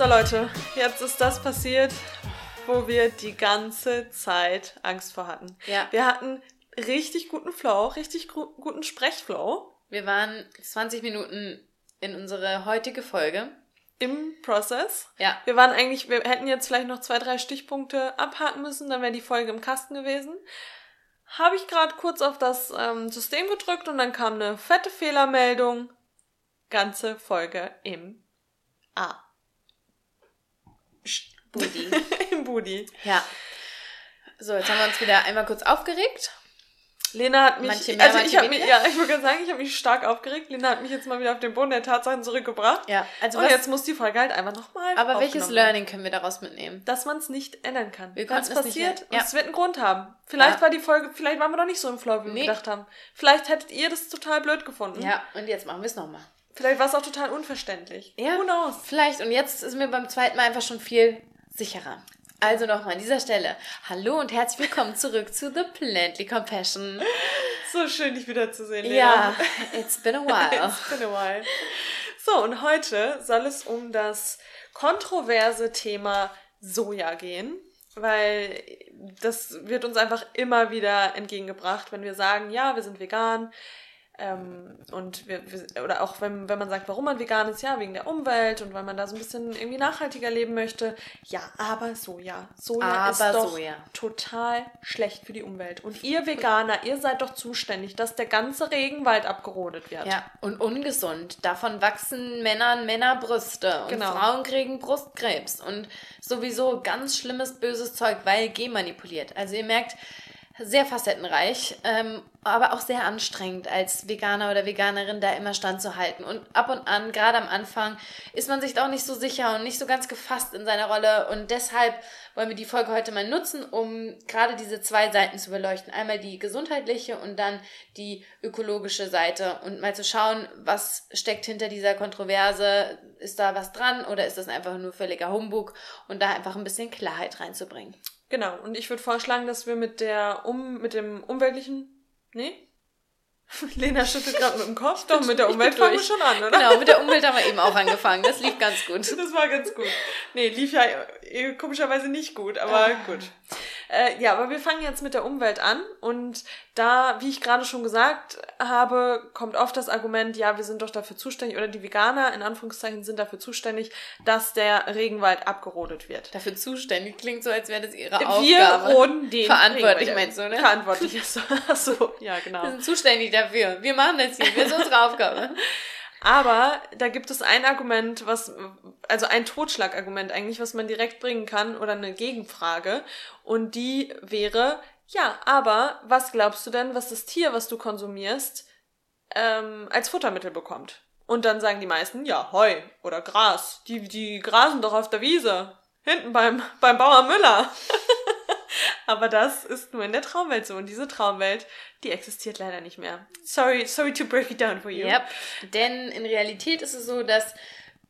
So Leute, jetzt ist das passiert, wo wir die ganze Zeit Angst vor hatten. Ja. Wir hatten richtig guten Flow, richtig guten Sprechflow Wir waren 20 Minuten in unsere heutige Folge. im Prozess. Ja. Wir waren eigentlich, wir hätten jetzt vielleicht noch zwei, drei Stichpunkte abhaken müssen, dann wäre die Folge im Kasten gewesen. Habe ich gerade kurz auf das ähm, System gedrückt und dann kam eine fette Fehlermeldung. Ganze Folge im A. Budi. Im Budi. ja. So, jetzt haben wir uns wieder einmal kurz aufgeregt. Lena hat mich, Manche mehr, also ich habe mich, ja, ich würde sagen, ich habe mich stark aufgeregt. Lena hat mich jetzt mal wieder auf den Boden der Tatsachen zurückgebracht. Ja, also und was, jetzt muss die Folge halt einfach nochmal. aber welches Learning können wir daraus mitnehmen? Dass man es nicht ändern kann. Wir Wenn es passiert. Ja. und es wird einen Grund haben. Vielleicht Ja. war die Folge, vielleicht waren wir doch nicht so im Flow, wie wir Nee. gedacht haben. Vielleicht hättet ihr das total blöd gefunden. Ja, und jetzt machen wir es nochmal. Vielleicht war es auch total unverständlich. Ja. Who knows? Vielleicht, und jetzt ist mir beim zweiten Mal einfach schon viel sicherer. Also nochmal an dieser Stelle. Hallo und herzlich willkommen zurück zu The Plantly Compassion. So schön, dich wiederzusehen, Lena. Ja, it's been a while. It's been a while. So, und heute soll es um das kontroverse Thema Soja gehen, weil das wird uns einfach immer wieder entgegengebracht, wenn wir sagen, ja, wir sind vegan. Ähm, und wir, wir, oder auch wenn, wenn man sagt, warum man vegan ist, ja, wegen der Umwelt und weil man da so ein bisschen irgendwie nachhaltiger leben möchte. Ja, aber Soja. Soja ist Aber doch Soja. total schlecht für die Umwelt. Und ihr Veganer, ihr seid doch zuständig, dass der ganze Regenwald abgerodet wird. Ja, und ungesund. Davon wachsen Männern Männerbrüste und Genau. Frauen kriegen Brustkrebs und sowieso ganz schlimmes, böses Zeug, weil genmanipuliert. Also ihr merkt, sehr facettenreich, ähm, aber auch sehr anstrengend als Veganer oder Veganerin da immer standzuhalten. Und ab und an, gerade am Anfang, ist man sich da auch nicht so sicher und nicht so ganz gefasst in seiner Rolle. Und deshalb wollen wir die Folge heute mal nutzen, um gerade diese zwei Seiten zu beleuchten. Einmal die gesundheitliche und dann die ökologische Seite und mal zu schauen, was steckt hinter dieser Kontroverse. Ist da was dran oder ist das einfach nur völliger Humbug? Und da einfach ein bisschen Klarheit reinzubringen. Genau, und ich würde vorschlagen, dass wir mit der um mit dem umweltlichen. Nee? Lena schüttelt gerade mit dem Kopf. Doch, mit der Umwelt fangen wir schon an, oder? Genau, mit der Umwelt haben wir eben auch angefangen. Das lief ganz gut. Das war ganz gut. Nee, lief ja äh, komischerweise nicht gut, aber Ah. gut. Äh, ja, aber wir fangen jetzt mit der Umwelt an und da, wie ich gerade schon gesagt habe, kommt oft das Argument, ja, wir sind doch dafür zuständig, oder die Veganer in Anführungszeichen sind dafür zuständig, dass der Regenwald abgerodet wird. Dafür zuständig klingt so, als wäre das ihre Wir Aufgabe. roden den Verantwortlich Regenwald. meinst du, ne? Verantwortlich, achso, achso, ja, genau. Wir sind zuständig dafür. Wir machen das hier. Das ist unsere Aufgabe. Aber da gibt es ein Argument, was, also ein Totschlagargument eigentlich, was man direkt bringen kann oder eine Gegenfrage. Und die wäre, ja, aber was glaubst du denn, was das Tier, was du konsumierst, ähm, als Futtermittel bekommt? Und dann sagen die meisten, ja, Heu oder Gras. Die, die grasen doch auf der Wiese. Hinten beim, beim Bauer Müller. aber das ist nur in der Traumwelt so. Und diese Traumwelt, die existiert leider nicht mehr. Sorry, sorry to break it down for you. Yep. Denn in Realität ist es so, dass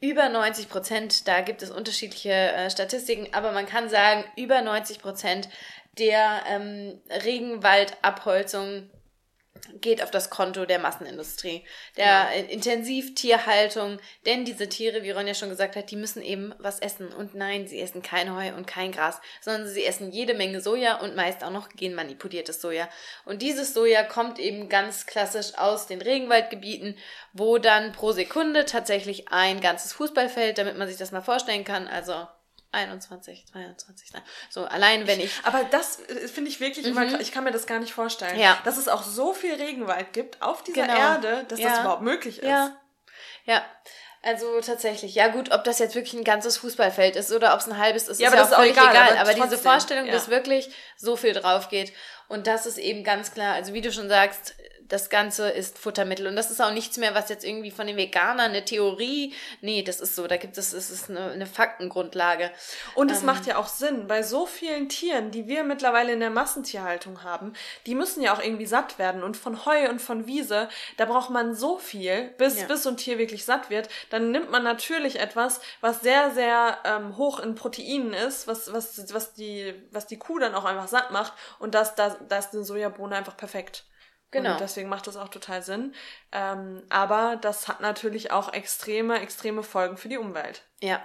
über 90 Prozent, da gibt es unterschiedliche äh, Statistiken, aber man kann sagen, über 90 Prozent der ähm, Regenwaldabholzung geht auf das Konto der Massenindustrie, der äh, Intensivtierhaltung, denn diese Tiere, wie Ronja schon gesagt hat, die müssen eben was essen. Und nein, sie essen kein Heu und kein Gras, sondern sie essen jede Menge Soja und meist auch noch genmanipuliertes Soja. Und dieses Soja kommt eben ganz klassisch aus den Regenwaldgebieten, wo dann pro Sekunde tatsächlich ein ganzes Fußballfeld, damit man sich das mal vorstellen kann, also 21, 22, ne? so allein wenn ich Aber das äh, finde ich wirklich immer, krass. ich kann mir das gar nicht vorstellen. Mhm. Ja. Dass es auch so viel Regenwald gibt auf dieser Genau. Erde, dass das Ja. überhaupt möglich ist. Ja. Ja. Also tatsächlich, ja gut, ob das jetzt wirklich ein ganzes Fußballfeld ist oder ob es ein halbes ist, Ja, ist aber ja das auch ist auch völlig egal, egal. aber Aber, diese Vorstellung, dass wirklich so viel drauf geht und das ist eben ganz klar, also wie du schon sagst, das Ganze ist Futtermittel und das ist auch nichts mehr, was jetzt irgendwie von den Veganern eine Theorie, nee, das ist so, da gibt es, es ist eine, eine Faktengrundlage. Und Ähm. es macht ja auch Sinn, bei so vielen Tieren, die wir mittlerweile in der Massentierhaltung haben, die müssen ja auch irgendwie satt werden. Und von Heu und von Wiese, da braucht man so viel, bis, Ja. bis so ein Tier wirklich satt wird. Dann nimmt man natürlich etwas, was sehr, sehr ähm, hoch in Proteinen ist, was, was, was, die, was die Kuh dann auch einfach satt macht. Und das, da, da ist eine Sojabohne einfach perfekt. Genau. Und deswegen macht das auch total Sinn. Ähm, aber das hat natürlich auch extreme, extreme Folgen für die Umwelt. Ja,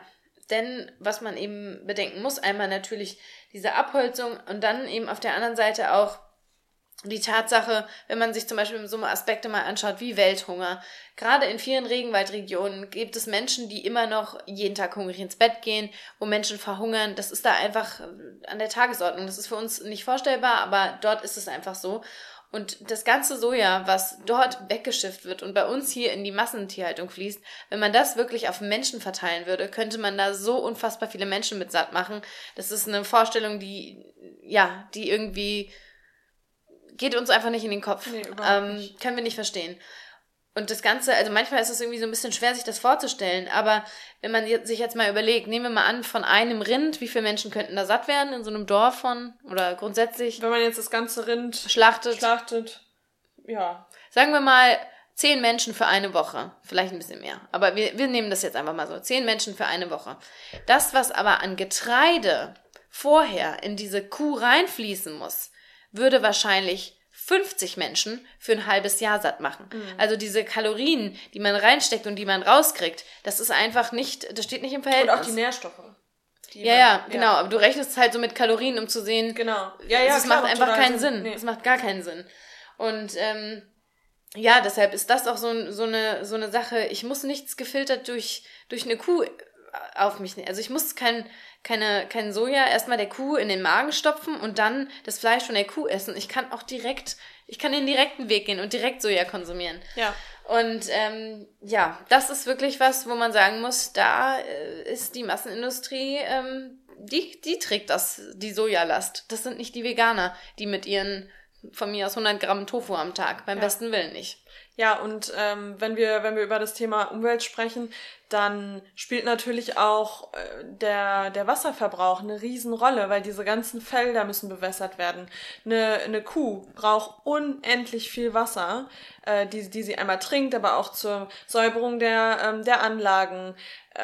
denn was man eben bedenken muss, einmal natürlich diese Abholzung und dann eben auf der anderen Seite auch die Tatsache, wenn man sich zum Beispiel so Aspekte mal anschaut wie Welthunger. Gerade in vielen Regenwaldregionen gibt es Menschen, die immer noch jeden Tag hungrig ins Bett gehen, wo Menschen verhungern. Das ist da einfach an der Tagesordnung. Das ist für uns nicht vorstellbar, aber dort ist es einfach so. Und das ganze Soja, was dort weggeschifft wird und bei uns hier in die Massentierhaltung fließt, wenn man das wirklich auf Menschen verteilen würde, könnte man da so unfassbar viele Menschen mit satt machen. Das ist eine Vorstellung, die, ja, die irgendwie geht uns einfach nicht in den Kopf. Nee, ähm, nicht. Können wir nicht verstehen. Und das Ganze, also manchmal ist es irgendwie so ein bisschen schwer, sich das vorzustellen, aber wenn man sich jetzt mal überlegt, nehmen wir mal an, von einem Rind, wie viele Menschen könnten da satt werden in so einem Dorf von, oder grundsätzlich? Wenn man jetzt das ganze Rind schlachtet. Schlachtet, ja. Sagen wir mal, zehn Menschen für eine Woche, vielleicht ein bisschen mehr, aber wir, wir nehmen das jetzt einfach mal so, zehn Menschen für eine Woche. Das, was aber an Getreide vorher in diese Kuh reinfließen muss, würde wahrscheinlich 50 Menschen für ein halbes Jahr satt machen. Mhm. Also diese Kalorien, die man reinsteckt und die man rauskriegt, das ist einfach nicht, das steht nicht im Verhältnis. Und auch die Nährstoffe. Die ja, man, ja, genau. Aber du rechnest halt so mit Kalorien, um zu sehen. Genau. Ja, ja, das klar, macht einfach keinen Sinn. Nee. Das macht gar keinen Sinn. Und ähm, ja, deshalb ist das auch so, so, eine, so eine Sache. Ich muss nichts gefiltert durch, durch eine Kuh auf mich nehmen. Also ich muss kein, keine, kein Soja erstmal der Kuh in den Magen stopfen und dann das Fleisch von der Kuh essen. Ich kann auch direkt, ich kann den direkten Weg gehen und direkt Soja konsumieren. Ja. Und ähm, ja, das ist wirklich was, wo man sagen muss, da äh, ist die Massenindustrie, ähm, die, die trägt das, die Sojalast. Das sind nicht die Veganer, die mit ihren von mir aus 100 Gramm Tofu am Tag, beim ja. besten Willen nicht. Ja, und ähm, wenn wir wenn wir über das Thema Umwelt sprechen, dann spielt natürlich auch äh, der, der Wasserverbrauch eine Riesenrolle, weil diese ganzen Felder müssen bewässert werden. Eine, eine Kuh braucht unendlich viel Wasser, äh, die, die sie einmal trinkt, aber auch zur Säuberung der, ähm, der Anlagen. Äh,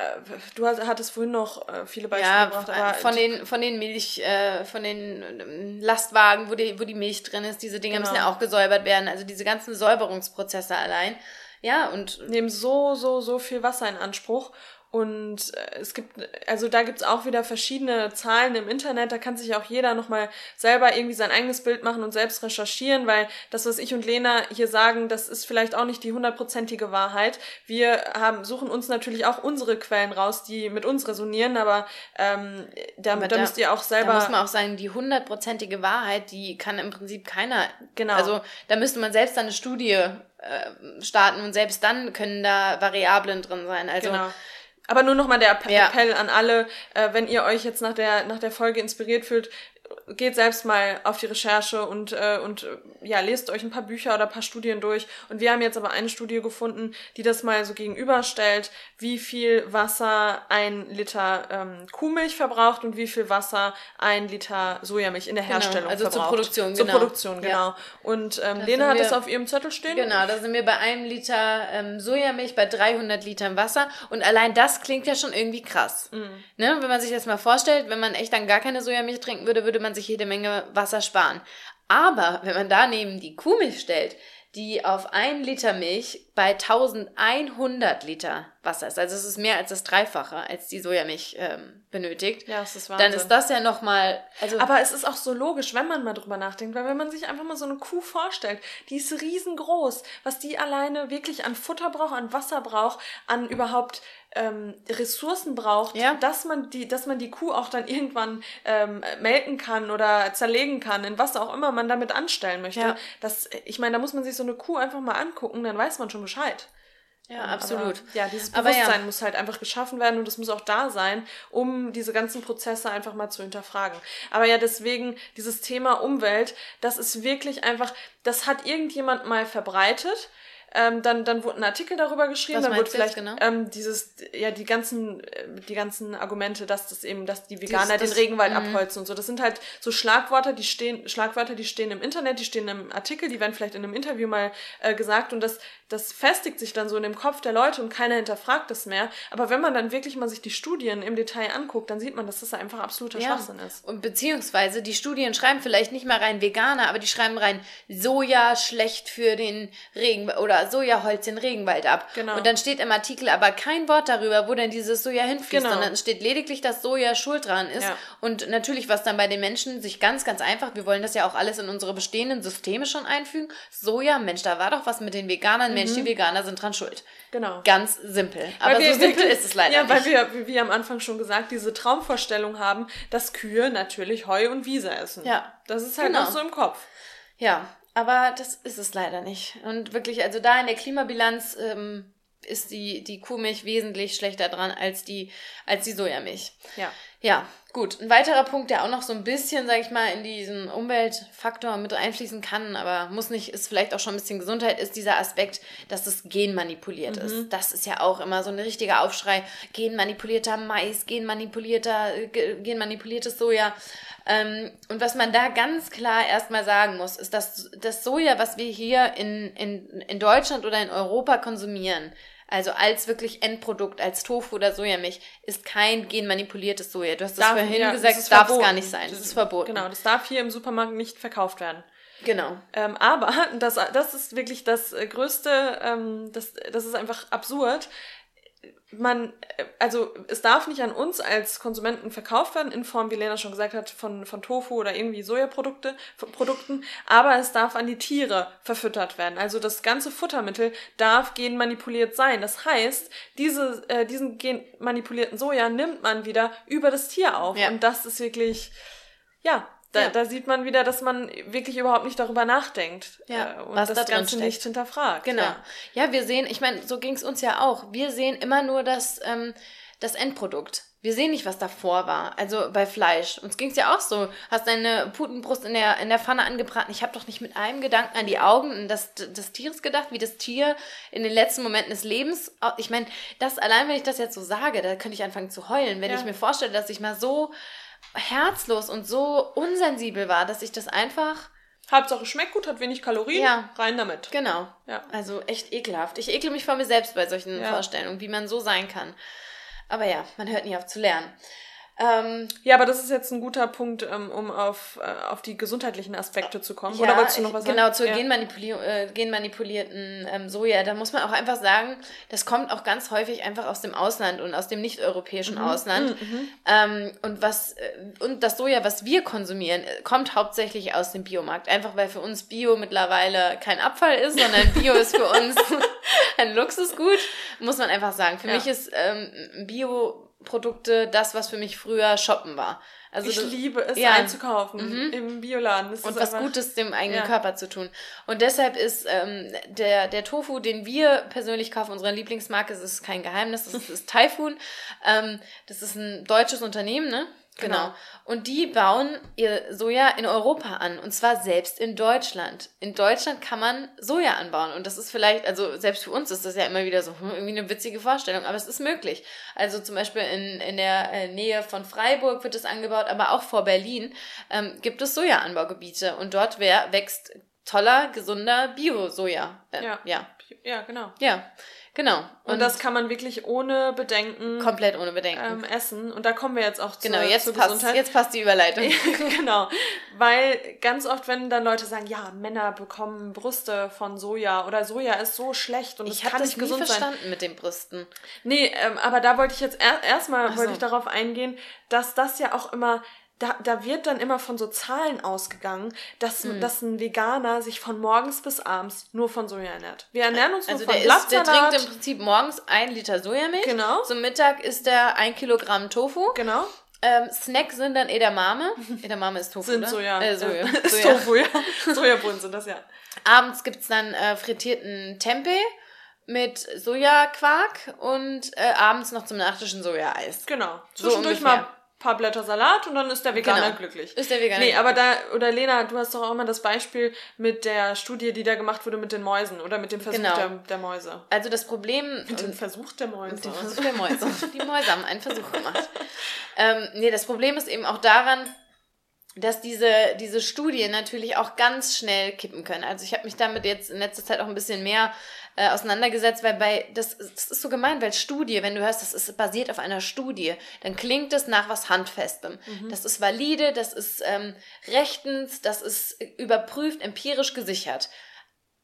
du hattest vorhin noch äh, viele Beispiele ja, gebracht. Aber von den, von den Milch, äh, von den ähm, Lastwagen, wo die, wo die Milch drin ist, diese Dinge genau. müssen ja auch gesäubert werden. Also diese ganzen Säuberungsprozesse allein. Ja, und nehmen so, so, so viel Wasser in Anspruch. Und äh, es gibt, also da gibt's auch wieder verschiedene Zahlen im Internet, da kann sich auch jeder nochmal selber irgendwie sein eigenes Bild machen und selbst recherchieren, weil das, was ich und Lena hier sagen, das ist vielleicht auch nicht die hundertprozentige Wahrheit. Wir haben, suchen uns natürlich auch unsere Quellen raus, die mit uns resonieren, aber ähm, da, aber da, da müsst ihr auch selber. Da muss man auch sagen, die hundertprozentige Wahrheit, die kann im Prinzip keiner. Genau. Also da müsste man selbst eine Studie äh, starten und selbst dann können da Variablen drin sein. Also genau aber nur nochmal der Appell ja. an alle, äh, wenn ihr euch jetzt nach der, nach der Folge inspiriert fühlt, geht selbst mal auf die Recherche und, äh, und ja, lest euch ein paar Bücher oder ein paar Studien durch. Und wir haben jetzt aber eine Studie gefunden, die das mal so gegenüberstellt, wie viel Wasser ein Liter ähm, Kuhmilch verbraucht und wie viel Wasser ein Liter Sojamilch in der genau, Herstellung genau, also verbraucht. zur Produktion, genau. Zur Produktion, genau. Ja. Und ähm, Lena hat wir, das auf ihrem Zettel stehen. Genau, da sind wir bei einem Liter ähm, Sojamilch bei 300 Litern Wasser. Und allein das klingt ja schon irgendwie krass. Mhm. Ne? Wenn man sich das mal vorstellt, wenn man echt dann gar keine Sojamilch trinken würde, würde man sich jede Menge Wasser sparen. Aber wenn man daneben die Kuhmilch stellt, die auf ein Liter Milch bei 1100 Liter Wasser ist, also es ist mehr als das Dreifache, als die Sojamilch ähm, benötigt, ja, das ist Wahnsinn. dann ist das ja nochmal... Also Aber es ist auch so logisch, wenn man mal drüber nachdenkt, weil wenn man sich einfach mal so eine Kuh vorstellt, die ist riesengroß, was die alleine wirklich an Futter braucht, an Wasser braucht, an überhaupt ähm, Ressourcen braucht, ja. dass man die, dass man die Kuh auch dann irgendwann ähm, melken kann oder zerlegen kann, in was auch immer man damit anstellen möchte. Ja. Das, ich meine, da muss man sich so eine Kuh einfach mal angucken, dann weiß man schon Bescheid. Ja, absolut. Aber, ja, dieses Bewusstsein ja. muss halt einfach geschaffen werden und es muss auch da sein, um diese ganzen Prozesse einfach mal zu hinterfragen. Aber ja, deswegen dieses Thema Umwelt, das ist wirklich einfach, das hat irgendjemand mal verbreitet ähm, dann, dann wurde ein Artikel darüber geschrieben, Was dann wurde vielleicht genau? ähm, dieses, ja, die ganzen, äh, die ganzen Argumente, dass das eben, dass die Veganer das, das, den Regenwald mh. abholzen und so. Das sind halt so Schlagwörter, die stehen, Schlagwörter, die stehen im Internet, die stehen im Artikel, die werden vielleicht in einem Interview mal äh, gesagt und das, das festigt sich dann so in dem Kopf der Leute und keiner hinterfragt das mehr. Aber wenn man dann wirklich mal sich die Studien im Detail anguckt, dann sieht man, dass das einfach absoluter ja. Schwachsinn ist. Und beziehungsweise die Studien schreiben vielleicht nicht mal rein Veganer, aber die schreiben rein Soja schlecht für den Regen oder Soja, Soja holzt den Regenwald ab. Genau. Und dann steht im Artikel aber kein Wort darüber, wo denn dieses Soja hinfließt, Genau. sondern es steht lediglich, dass Soja schuld dran ist. Ja. Und natürlich, was dann bei den Menschen sich ganz, ganz einfach, wir wollen das ja auch alles in unsere bestehenden Systeme schon einfügen. Soja, Mensch, da war doch was mit den Veganern, Mensch, die Veganer sind dran schuld. Genau. Ganz simpel. Aber wir so simpel wirklich- ist es leider ja, nicht. weil wir, wie- wie am Anfang schon gesagt, diese Traumvorstellung haben, dass Kühe natürlich Heu und Wiese essen. Ja. Das ist halt Genau. noch so im Kopf. Ja, aber das ist es leider nicht. Und wirklich, also da in der Klimabilanz ähm, ist die, die Kuhmilch wesentlich schlechter dran als die, als die Sojamilch. Ja. Ja, gut. Ein weiterer Punkt, der auch noch so ein bisschen, sag ich mal, in diesen Umweltfaktor mit einfließen kann, aber muss nicht, ist vielleicht auch schon ein bisschen Gesundheit, ist dieser Aspekt, dass es genmanipuliert ist. Das ist ja auch immer so ein richtiger Aufschrei. Genmanipulierter Mais, genmanipulierter, ge- genmanipuliertes Soja. Ähm, und was man da ganz klar erstmal sagen muss, ist, dass das Soja, was wir hier in, in, in Deutschland oder in Europa konsumieren, also als wirklich Endprodukt, als Tofu oder Sojamilch, ist kein genmanipuliertes Soja. Du hast es vorhin ja, gesagt, das darf es gar nicht sein. Das ist verboten. Genau, das darf hier im Supermarkt nicht verkauft werden. Genau. Ähm, aber das, das ist wirklich das Größte, ähm, das, das ist einfach absurd. Man, äh, also es darf nicht an uns als Konsumenten verkauft werden, in Form, wie Lena schon gesagt hat, von, von Tofu oder irgendwie Sojaprodukte, Produkten, aber es darf an die Tiere verfüttert werden. Also das ganze Futtermittel darf genmanipuliert sein. Das heißt, diese, äh, diesen genmanipulierten Soja nimmt man wieder über das Tier auf. Ja. Und das ist wirklich, ja, da, Ja. da sieht man wieder, dass man wirklich überhaupt nicht darüber nachdenkt Ja, äh, und was das da Ganze steckt. nicht hinterfragt. Genau. Ja. Ja, wir sehen, ich meine, so ging es uns ja auch. Wir sehen immer nur das, ähm, das Endprodukt. Wir sehen nicht, was davor war. Also bei Fleisch. Uns ging es ja auch so. Hast deine Putenbrust in der, in der Pfanne angebraten. Ich habe doch nicht mit einem Gedanken an die Augen des, des Tieres gedacht, wie das Tier in den letzten Momenten des Lebens. Ich meine, das allein, wenn ich das jetzt so sage, da könnte ich anfangen zu heulen, wenn Ja. ich mir vorstelle, dass ich mal so herzlos und so unsensibel war, dass ich das einfach Hauptsache schmeckt gut, hat wenig Kalorien, Ja. rein damit. Genau. Ja. Also echt ekelhaft. Ich ekle mich vor mir selbst bei solchen Ja. Vorstellungen, wie man so sein kann. Aber ja, man hört nie auf zu lernen. Ähm, Ja, aber das ist jetzt ein guter Punkt, ähm, um auf, äh, auf die gesundheitlichen Aspekte zu kommen. ja, Oder wolltest du noch was sagen? genau, zur ja. äh, genmanipulierten ähm, Soja, da muss man auch einfach sagen, das kommt auch ganz häufig einfach aus dem Ausland und aus dem nicht-europäischen Mhm. Ausland. Ähm, und was äh, und das Soja, was wir konsumieren, äh, kommt hauptsächlich aus dem Biomarkt. Einfach weil für uns Bio mittlerweile kein Abfall ist, sondern Bio ist für uns ein Luxusgut, muss man einfach sagen. Für Ja. mich ist ähm, Bioprodukte das, was für mich früher Shoppen war. Also Ich das- liebe es Ja. Mhm. einzukaufen im Bioladen. Das und ist was einfach- Gutes dem eigenen Ja. Körper zu tun. Und deshalb ist ähm, der, der Tofu, den wir persönlich kaufen, unsere Lieblingsmarke, das ist kein Geheimnis, das ist Typhoon. Ähm, das ist ein deutsches Unternehmen, ne? Genau. Genau. Und die bauen ihr Soja in Europa an. Und zwar selbst in Deutschland. In Deutschland kann man Soja anbauen. Und das ist vielleicht, also selbst für uns ist das ja immer wieder so hm, irgendwie eine witzige Vorstellung. Aber es ist möglich. Also zum Beispiel in, in der äh, Nähe von Freiburg wird es angebaut, aber auch vor Berlin ähm, gibt es Sojaanbaugebiete. Und dort wär, wächst toller, gesunder Bio-Soja. Äh, Ja. ja. Ja, genau. Ja, genau. Und, das kann man wirklich ohne Bedenken komplett ohne Bedenken. ähm, essen. Und da kommen wir jetzt auch zur, genau, jetzt zur passt, Gesundheit. jetzt passt die Überleitung. genau. Weil ganz oft, wenn dann Leute sagen, ja, Männer bekommen Brüste von Soja oder Soja ist so schlecht und es Ich habe kann das nicht nie gesund sein. verstanden mit den Brüsten. Nee, ähm, aber da wollte ich jetzt er erstmal Ach wollte so. ich darauf eingehen, dass das ja auch immer da, da wird dann immer von so Zahlen ausgegangen, dass, Hm. dass ein Veganer sich von morgens bis abends nur von Soja ernährt. Wir ernähren uns Also nur von isst, der Blattsalat. trinkt im Prinzip morgens ein Liter Sojamilch. Genau. Zum Mittag isst er ein Kilogramm Tofu. genau. Ähm, Snack sind dann Edamame. Edamame ist Tofu, Sind ne? Soja. Äh, Soja. Soja. Tofu, ja. Sojabohnen sind das ja. Abends gibt's dann äh, frittierten Tempeh mit Sojaquark und äh, abends noch zum Nachtisch ein Sojaeis. Genau. So Zwischendurch ungefähr. mal paar Blätter Salat und dann ist der Veganer Genau. glücklich. Ist der Veganer Nee, aber da, oder Lena, du hast doch auch immer das Beispiel mit der Studie, die da gemacht wurde mit den Mäusen oder mit dem Versuch Genau. der, der Mäuse. Also das Problem... Mit dem Versuch der Mäuse. Mit dem Versuch der Mäuse. Die Mäuse haben einen Versuch gemacht. ähm, nee, das Problem ist eben auch daran, dass diese, diese Studien natürlich auch ganz schnell kippen können. Also ich habe mich damit jetzt in letzter Zeit auch ein bisschen mehr äh, auseinandergesetzt, weil bei, das, das ist so gemein, weil Studie, wenn du hörst, das ist basiert auf einer Studie, dann klingt es nach was Handfestem. Das ist valide, das ist ähm, rechtens, das ist überprüft, empirisch gesichert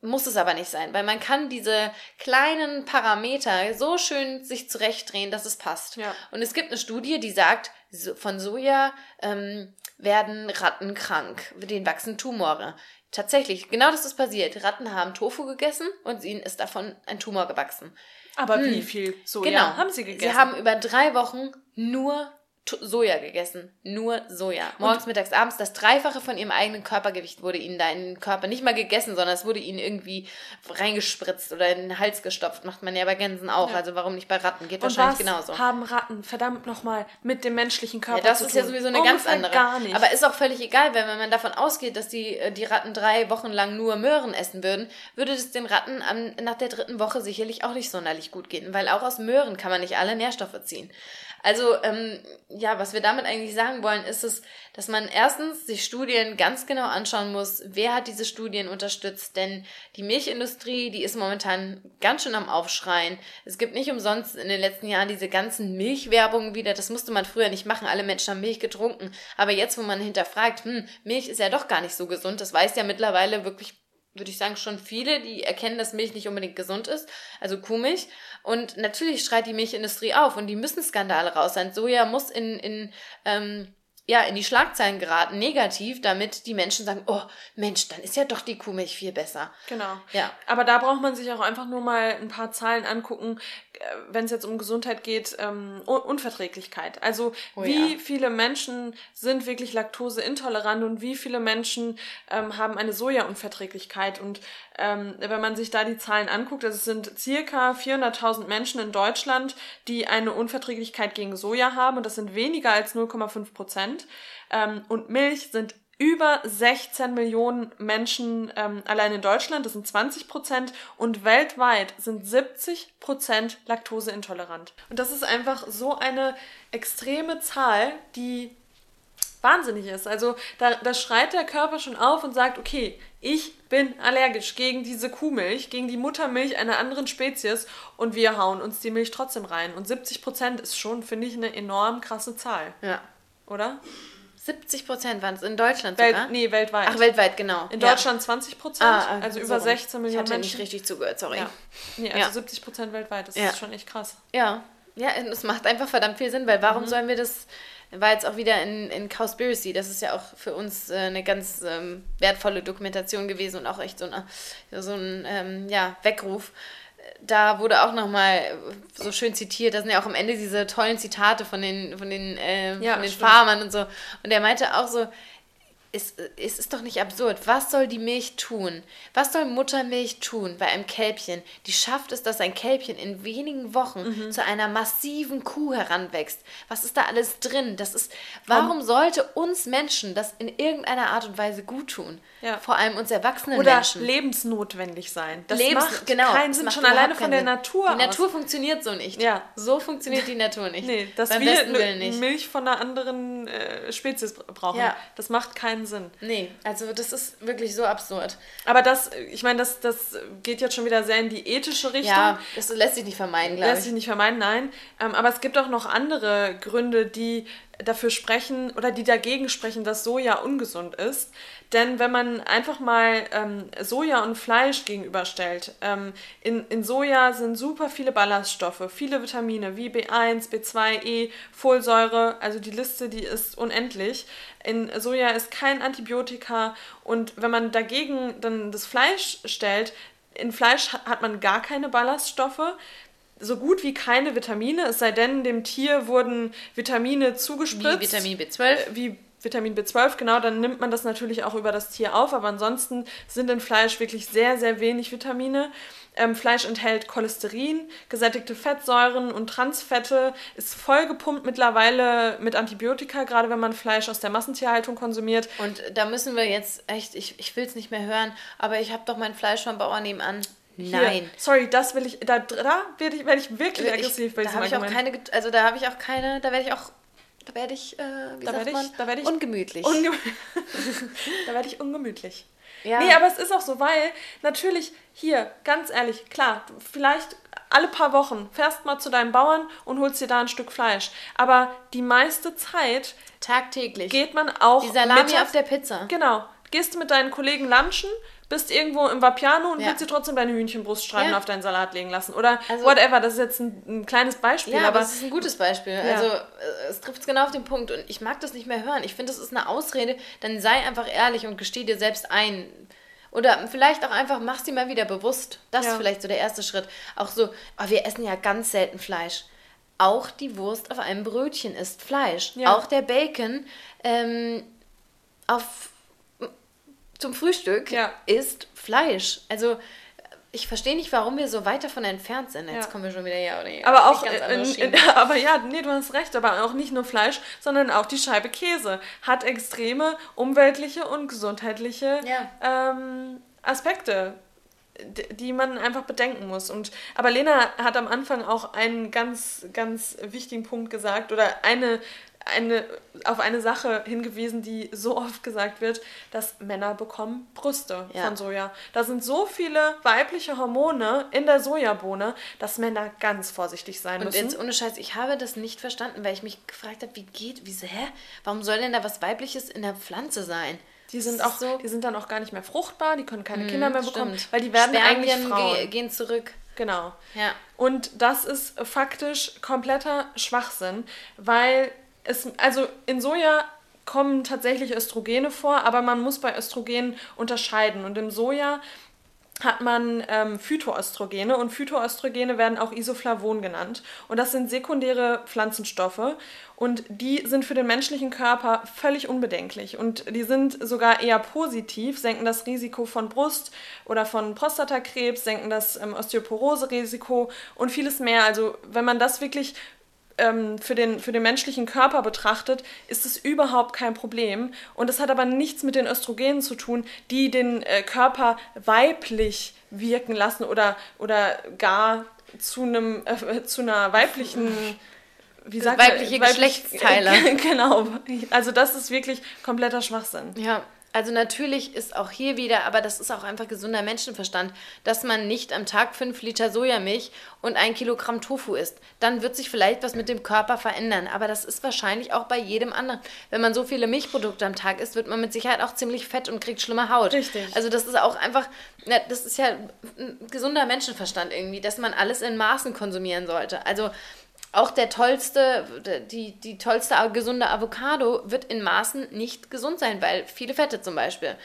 muss es aber nicht sein, weil man kann diese kleinen Parameter so schön sich zurechtdrehen, dass es passt. Ja. Und es gibt eine Studie, die sagt, von Soja ähm, werden Ratten krank, denen wachsen Tumore. Tatsächlich, genau das ist passiert. Ratten haben Tofu gegessen und ihnen ist davon ein Tumor gewachsen. Aber wie viel Soja Genau. haben sie gegessen? Sie haben über drei Wochen nur Soja gegessen. Nur Soja. Morgens, mittags, abends. Das Dreifache von ihrem eigenen Körpergewicht wurde ihnen da in den Körper nicht mal gegessen, sondern es wurde ihnen irgendwie reingespritzt oder in den Hals gestopft. Macht man ja bei Gänsen auch. Also warum nicht bei Ratten? Geht und wahrscheinlich genauso. haben Ratten verdammt nochmal mit dem menschlichen Körper Ja, das ist ja sowieso eine ganz Ungefähr andere. Gar nicht. Aber ist auch völlig egal, weil wenn man davon ausgeht, dass die, äh, die Ratten drei Wochen lang nur Möhren essen würden, würde es den Ratten am, nach der dritten Woche sicherlich auch nicht sonderlich gut gehen, weil auch aus Möhren kann man nicht alle Nährstoffe ziehen. Also, ähm, ja, was wir damit eigentlich sagen wollen, ist es, dass man erstens sich Studien ganz genau anschauen muss, wer hat diese Studien unterstützt, denn die Milchindustrie, die ist momentan ganz schön am Aufschreien. Es gibt nicht umsonst in den letzten Jahren diese ganzen Milchwerbungen wieder, das musste man früher nicht machen, alle Menschen haben Milch getrunken, aber jetzt, wo man hinterfragt, hm, Milch ist ja doch gar nicht so gesund, das weiß ja mittlerweile wirklich würde ich sagen, schon viele, die erkennen, dass Milch nicht unbedingt gesund ist, also Kuhmilch. Und natürlich schreit die Milchindustrie auf und die müssen Skandale raus sein. Soja muss in, in, ähm, ja, in die Schlagzeilen geraten, negativ, damit die Menschen sagen, oh Mensch, dann ist ja doch die Kuhmilch viel besser. Genau. Ja. Aber da braucht man sich auch einfach nur mal ein paar Zahlen angucken, wenn es jetzt um Gesundheit geht, ähm, Un- Unverträglichkeit. Also Oh wie ja. viele Menschen sind wirklich laktoseintolerant und wie viele Menschen ähm, haben eine Sojaunverträglichkeit. Und ähm, wenn man sich da die Zahlen anguckt, also es sind circa 400.000 Menschen in Deutschland, die eine Unverträglichkeit gegen Soja haben und das sind weniger als 0,5 Prozent. Ähm, und Milch sind über 16 Millionen Menschen ähm, allein in Deutschland, das sind 20 Prozent und weltweit sind 70 Prozent laktoseintolerant. Und das ist einfach so eine extreme Zahl, die wahnsinnig ist. Also da, da schreit der Körper schon auf und sagt, okay, ich bin allergisch gegen diese Kuhmilch, gegen die Muttermilch einer anderen Spezies und wir hauen uns die Milch trotzdem rein. Und 70 Prozent ist schon, finde ich, eine enorm krasse Zahl, Ja. oder? 70 Prozent waren es in Deutschland Welt, sogar. nee, weltweit. Ach, weltweit, genau. In Ja. Deutschland 20 Prozent, Ah, ah, also so über rum. 16 Millionen Ich hatte Menschen. nicht richtig zugehört, sorry. Ja. Nee, also Ja. 70 Prozent weltweit, das ist schon echt krass. Ja, ja, und es macht einfach verdammt viel Sinn, weil warum Mhm. sollen wir das, war jetzt auch wieder in, in Cowspiracy, das ist ja auch für uns äh, eine ganz ähm, wertvolle Dokumentation gewesen und auch echt so, eine, so ein ähm, ja, Weckruf. Da wurde auch nochmal so schön zitiert, da sind ja auch am Ende diese tollen Zitate von den, von den, äh, Ja, von den stimmt. Farmern und so. Und er meinte auch so, es, es ist doch nicht absurd. Was soll die Milch tun? Was soll Muttermilch tun bei einem Kälbchen? Die schafft es, dass ein Kälbchen in wenigen Wochen Mhm. zu einer massiven Kuh heranwächst. Was ist da alles drin? Das ist, warum sollte uns Menschen das in irgendeiner Art und Weise gut tun? Ja. Vor allem uns erwachsenen Oder Menschen. lebensnotwendig sein. Das Lebens- macht genau, keinen Sinn, schon alleine von der Sinn. Natur Die aus. Natur funktioniert so nicht. Ja. So funktioniert die Natur nicht. Nee, dass Beim wir Willen nicht. Milch von einer anderen äh, Spezies br- brauchen. Ja. Das macht keinen Sinn. Nee, also das ist wirklich so absurd. Aber das, ich meine, das, das geht jetzt schon wieder sehr in die ethische Richtung. Ja, das lässt sich nicht vermeiden, glaube Lässt ich. sich nicht vermeiden, nein. Ähm, aber es gibt auch noch andere Gründe, die dafür sprechen oder die dagegen sprechen, dass Soja ungesund ist. Denn wenn man einfach mal ähm, Soja und Fleisch gegenüberstellt, ähm, in, in Soja sind super viele Ballaststoffe, viele Vitamine wie B1, B2, E, Folsäure, also die Liste, die ist unendlich. In Soja ist kein Antibiotika und wenn man dagegen dann das Fleisch stellt, in Fleisch ha- hat man gar keine Ballaststoffe, so gut wie keine Vitamine, es sei denn, dem Tier wurden Vitamine zugespritzt. Wie Vitamin B12. Äh, Wie Vitamin B12, genau, dann nimmt man das natürlich auch über das Tier auf, aber ansonsten sind in Fleisch wirklich sehr, sehr wenig Vitamine. Ähm, Fleisch enthält Cholesterin, gesättigte Fettsäuren und Transfette, ist vollgepumpt mittlerweile mit Antibiotika, gerade wenn man Fleisch aus der Massentierhaltung konsumiert. Und da müssen wir jetzt echt, ich, ich will es nicht mehr hören, aber ich habe doch mein Fleisch vom Bauern nebenan. Hier, Nein. sorry, das will ich, da, da werde ich, werd ich wirklich aggressiv ich, bei da diesem habe ich auch keine, also da habe ich auch keine, da werde ich auch, da werde ich, äh, wie Da sagt ich- man, da werd ich ungemütlich. Unge da werde ich ungemütlich. Ja. Nee, aber es ist auch so, weil natürlich hier, ganz ehrlich, klar, vielleicht alle paar Wochen fährst mal zu deinem Bauern und holst dir da ein Stück Fleisch. Aber die meiste Zeit Tagtäglich. geht man auch Die Salami mittags- auf der Pizza. Genau. Gehst du mit deinen Kollegen lunchen, bist irgendwo im Vapiano und Ja. willst dir trotzdem deine Hühnchenbruststreifen Ja. auf deinen Salat legen lassen. Oder Also- whatever, das ist jetzt ein, ein kleines Beispiel, Ja, aber es ist ein gutes Beispiel. Also äh, es trifft genau auf den Punkt und ich mag das nicht mehr hören. Ich finde, das ist eine Ausrede. Dann sei einfach ehrlich und gesteh dir selbst ein. Oder vielleicht auch einfach, mach's dir mal wieder bewusst. Das Ja. ist vielleicht so der erste Schritt. Auch so, oh, wir essen ja ganz selten Fleisch. Auch die Wurst auf einem Brötchen ist Fleisch. Ja. Auch der Bacon ähm, auf, zum Frühstück Ja. ist Fleisch. Also ich verstehe nicht, warum wir so weit davon entfernt sind. Jetzt Ja. kommen wir schon wieder ja oder ja. Aber auch, in, in, aber ja, nee, du hast recht, aber auch nicht nur Fleisch, sondern auch die Scheibe Käse hat extreme umweltliche und gesundheitliche Ja. ähm, Aspekte, die man einfach bedenken muss. Und, aber Lena hat am Anfang auch einen ganz, ganz wichtigen Punkt gesagt oder eine, eine, auf eine Sache hingewiesen, die so oft gesagt wird, dass Männer bekommen Brüste Ja. von Soja. Da sind so viele weibliche Hormone in der Sojabohne, dass Männer ganz vorsichtig sein Und müssen. jetzt ohne Scheiß, ich habe das nicht verstanden, weil ich mich gefragt habe, wie geht, wieso, hä? Warum soll denn da was Weibliches in der Pflanze sein? Die sind, auch, so- die sind dann auch gar nicht mehr fruchtbar, die können keine Kinder mehr bekommen, Stimmt. weil die werden eigentlich Spermien Frauen. ge- gehen zurück. Genau. Ja. Und das ist faktisch kompletter Schwachsinn, weil es, also in Soja kommen tatsächlich Östrogene vor, aber man muss bei Östrogenen unterscheiden. Und im Soja hat man ähm, Phytoöstrogene und Phytoöstrogene werden auch Isoflavon genannt. Und das sind sekundäre Pflanzenstoffe und die sind für den menschlichen Körper völlig unbedenklich und die sind sogar eher positiv, senken das Risiko von Brust- oder von Prostatakrebs, senken das ähm, Osteoporose-Risiko und vieles mehr. Also wenn man das wirklich ähm, für, den, für den menschlichen Körper betrachtet, ist es überhaupt kein Problem. Und es hat aber nichts mit den Östrogenen zu tun, die den äh, Körper weiblich wirken lassen oder, oder gar zu, einem, äh, zu einer weiblichen. Wie sagt Weibliche man? Geschlechtsteile. genau. Also, das ist wirklich kompletter Schwachsinn. Ja, also natürlich ist auch hier wieder, aber das ist auch einfach gesunder Menschenverstand, dass man nicht am Tag 5 Liter Sojamilch und ein Kilogramm Tofu isst. Dann wird sich vielleicht was mit dem Körper verändern. Aber das ist wahrscheinlich auch bei jedem anderen. Wenn man so viele Milchprodukte am Tag isst, wird man mit Sicherheit auch ziemlich fett und kriegt schlimme Haut. Richtig. Also das ist auch einfach, das ist ja ein gesunder Menschenverstand irgendwie, dass man alles in Maßen konsumieren sollte. Also auch der tollste, die, die tollste gesunde Avocado wird in Maßen nicht gesund sein, weil viele Fette zum Beispiel.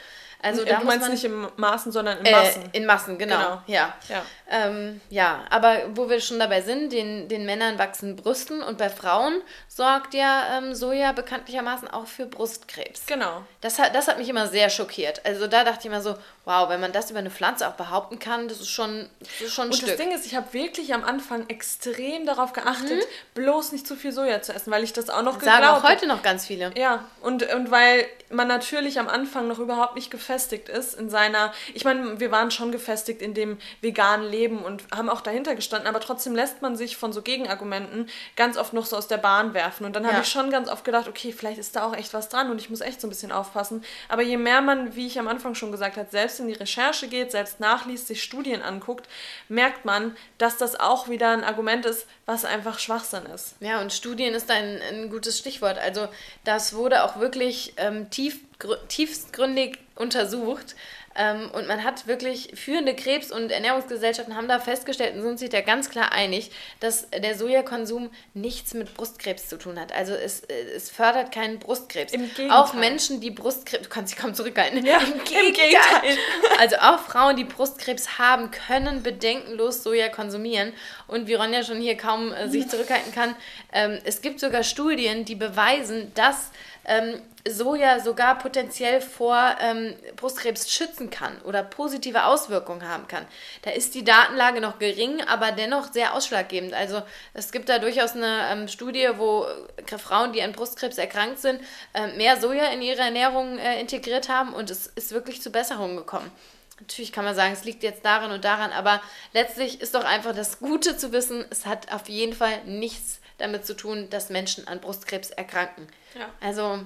Also da du meinst man, nicht im Maßen, sondern in äh, Massen. in Massen, genau. Genau. Ja. Ja. Ähm, ja, aber wo wir schon dabei sind, den, den Männern wachsen Brüsten und bei Frauen sorgt ja ähm, Soja bekanntlichermaßen auch für Brustkrebs. Genau. Das hat, das hat mich immer sehr schockiert. Also da dachte ich immer so, wow, wenn man das über eine Pflanze auch behaupten kann, das ist schon, das ist schon ein Und Stück. das Ding ist, ich habe wirklich am Anfang extrem darauf geachtet, bloß nicht zu viel Soja zu essen, weil ich das auch noch Mhm. Sagen geglaubt auch habe. heute noch ganz viele. Ja, und, und weil man natürlich am Anfang noch überhaupt nicht gefestigt ist in seiner, ich meine, wir waren schon gefestigt in dem veganen Leben und haben auch dahinter gestanden, aber trotzdem lässt man sich von so Gegenargumenten ganz oft noch so aus der Bahn werfen. Und dann habe Ja. ich schon ganz oft gedacht, okay, vielleicht ist da auch echt was dran und ich muss echt so ein bisschen aufpassen. Aber je mehr man, wie ich am Anfang schon gesagt habe, selbst in die Recherche geht, selbst nachliest, sich Studien anguckt, merkt man, dass das auch wieder ein Argument ist, was einfach Schwachsinn ist. Ja, und Studien ist ein, ein gutes Stichwort. Also das wurde auch wirklich ähm, tief, grü- tiefstgründig untersucht. Ähm, und man hat wirklich führende Krebs- und Ernährungsgesellschaften haben da festgestellt und sind sich da ganz klar einig, dass der Sojakonsum nichts mit Brustkrebs zu tun hat. Also es, äh, es fördert keinen Brustkrebs. Im Gegenteil. Auch Menschen, die Brustkrebs, du kannst dich kaum zurückhalten. Ja, im Gegenteil. Also auch Frauen, die Brustkrebs haben, können bedenkenlos Soja konsumieren. Und wie Ronja schon hier kaum äh, sich zurückhalten kann, ähm, es gibt sogar Studien, die beweisen, dass ähm, Soja sogar potenziell vor ähm, Brustkrebs schützen kann oder positive Auswirkungen haben kann. Da ist die Datenlage noch gering, aber dennoch sehr ausschlaggebend. Also es gibt da durchaus eine ähm, Studie, wo äh, Frauen, die an Brustkrebs erkrankt sind, äh, mehr Soja in ihre Ernährung äh, integriert haben und es ist wirklich zu Besserungen gekommen. Natürlich kann man sagen, es liegt jetzt daran und daran, aber letztlich ist doch einfach das Gute zu wissen, es hat auf jeden Fall nichts damit zu tun, dass Menschen an Brustkrebs erkranken. Ja. Also,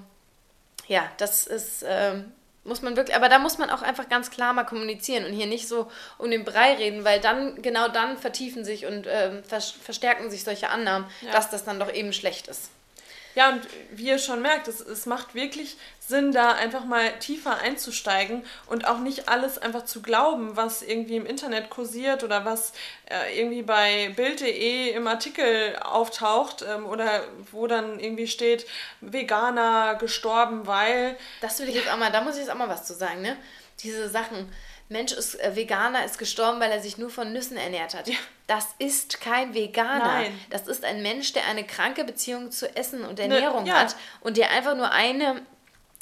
ja, das ist, ähm, muss man wirklich, aber da muss man auch einfach ganz klar mal kommunizieren und hier nicht so um den Brei reden, weil dann, genau dann vertiefen sich und ähm, vers verstärken sich solche Annahmen, Ja. dass das dann doch eben schlecht ist. Ja, und wie ihr schon merkt, es, es macht wirklich Sinn, da einfach mal tiefer einzusteigen und auch nicht alles einfach zu glauben, was irgendwie im Internet kursiert oder was äh, irgendwie bei Bild.de im Artikel auftaucht ähm, oder wo dann irgendwie steht, Veganer gestorben, weil. Das will ich jetzt auch mal, da muss ich jetzt auch mal was zu sagen, ne? Diese Sachen. Mensch ist äh, Veganer, ist gestorben, weil er sich nur von Nüssen ernährt hat. Ja. Das ist kein Veganer. Nein. Das ist ein Mensch, der eine kranke Beziehung zu Essen und ne, Ernährung ne, ja. hat und der einfach nur eine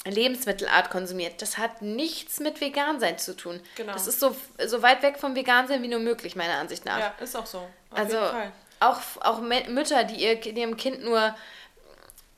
Lebensmittelart konsumiert. Das hat nichts mit Vegansein zu tun. Genau. Das ist so, so weit weg vom Vegansein wie nur möglich, meiner Ansicht nach. Ja, ist auch so. Auf also auch, auch Mütter, die ihr, ihrem Kind nur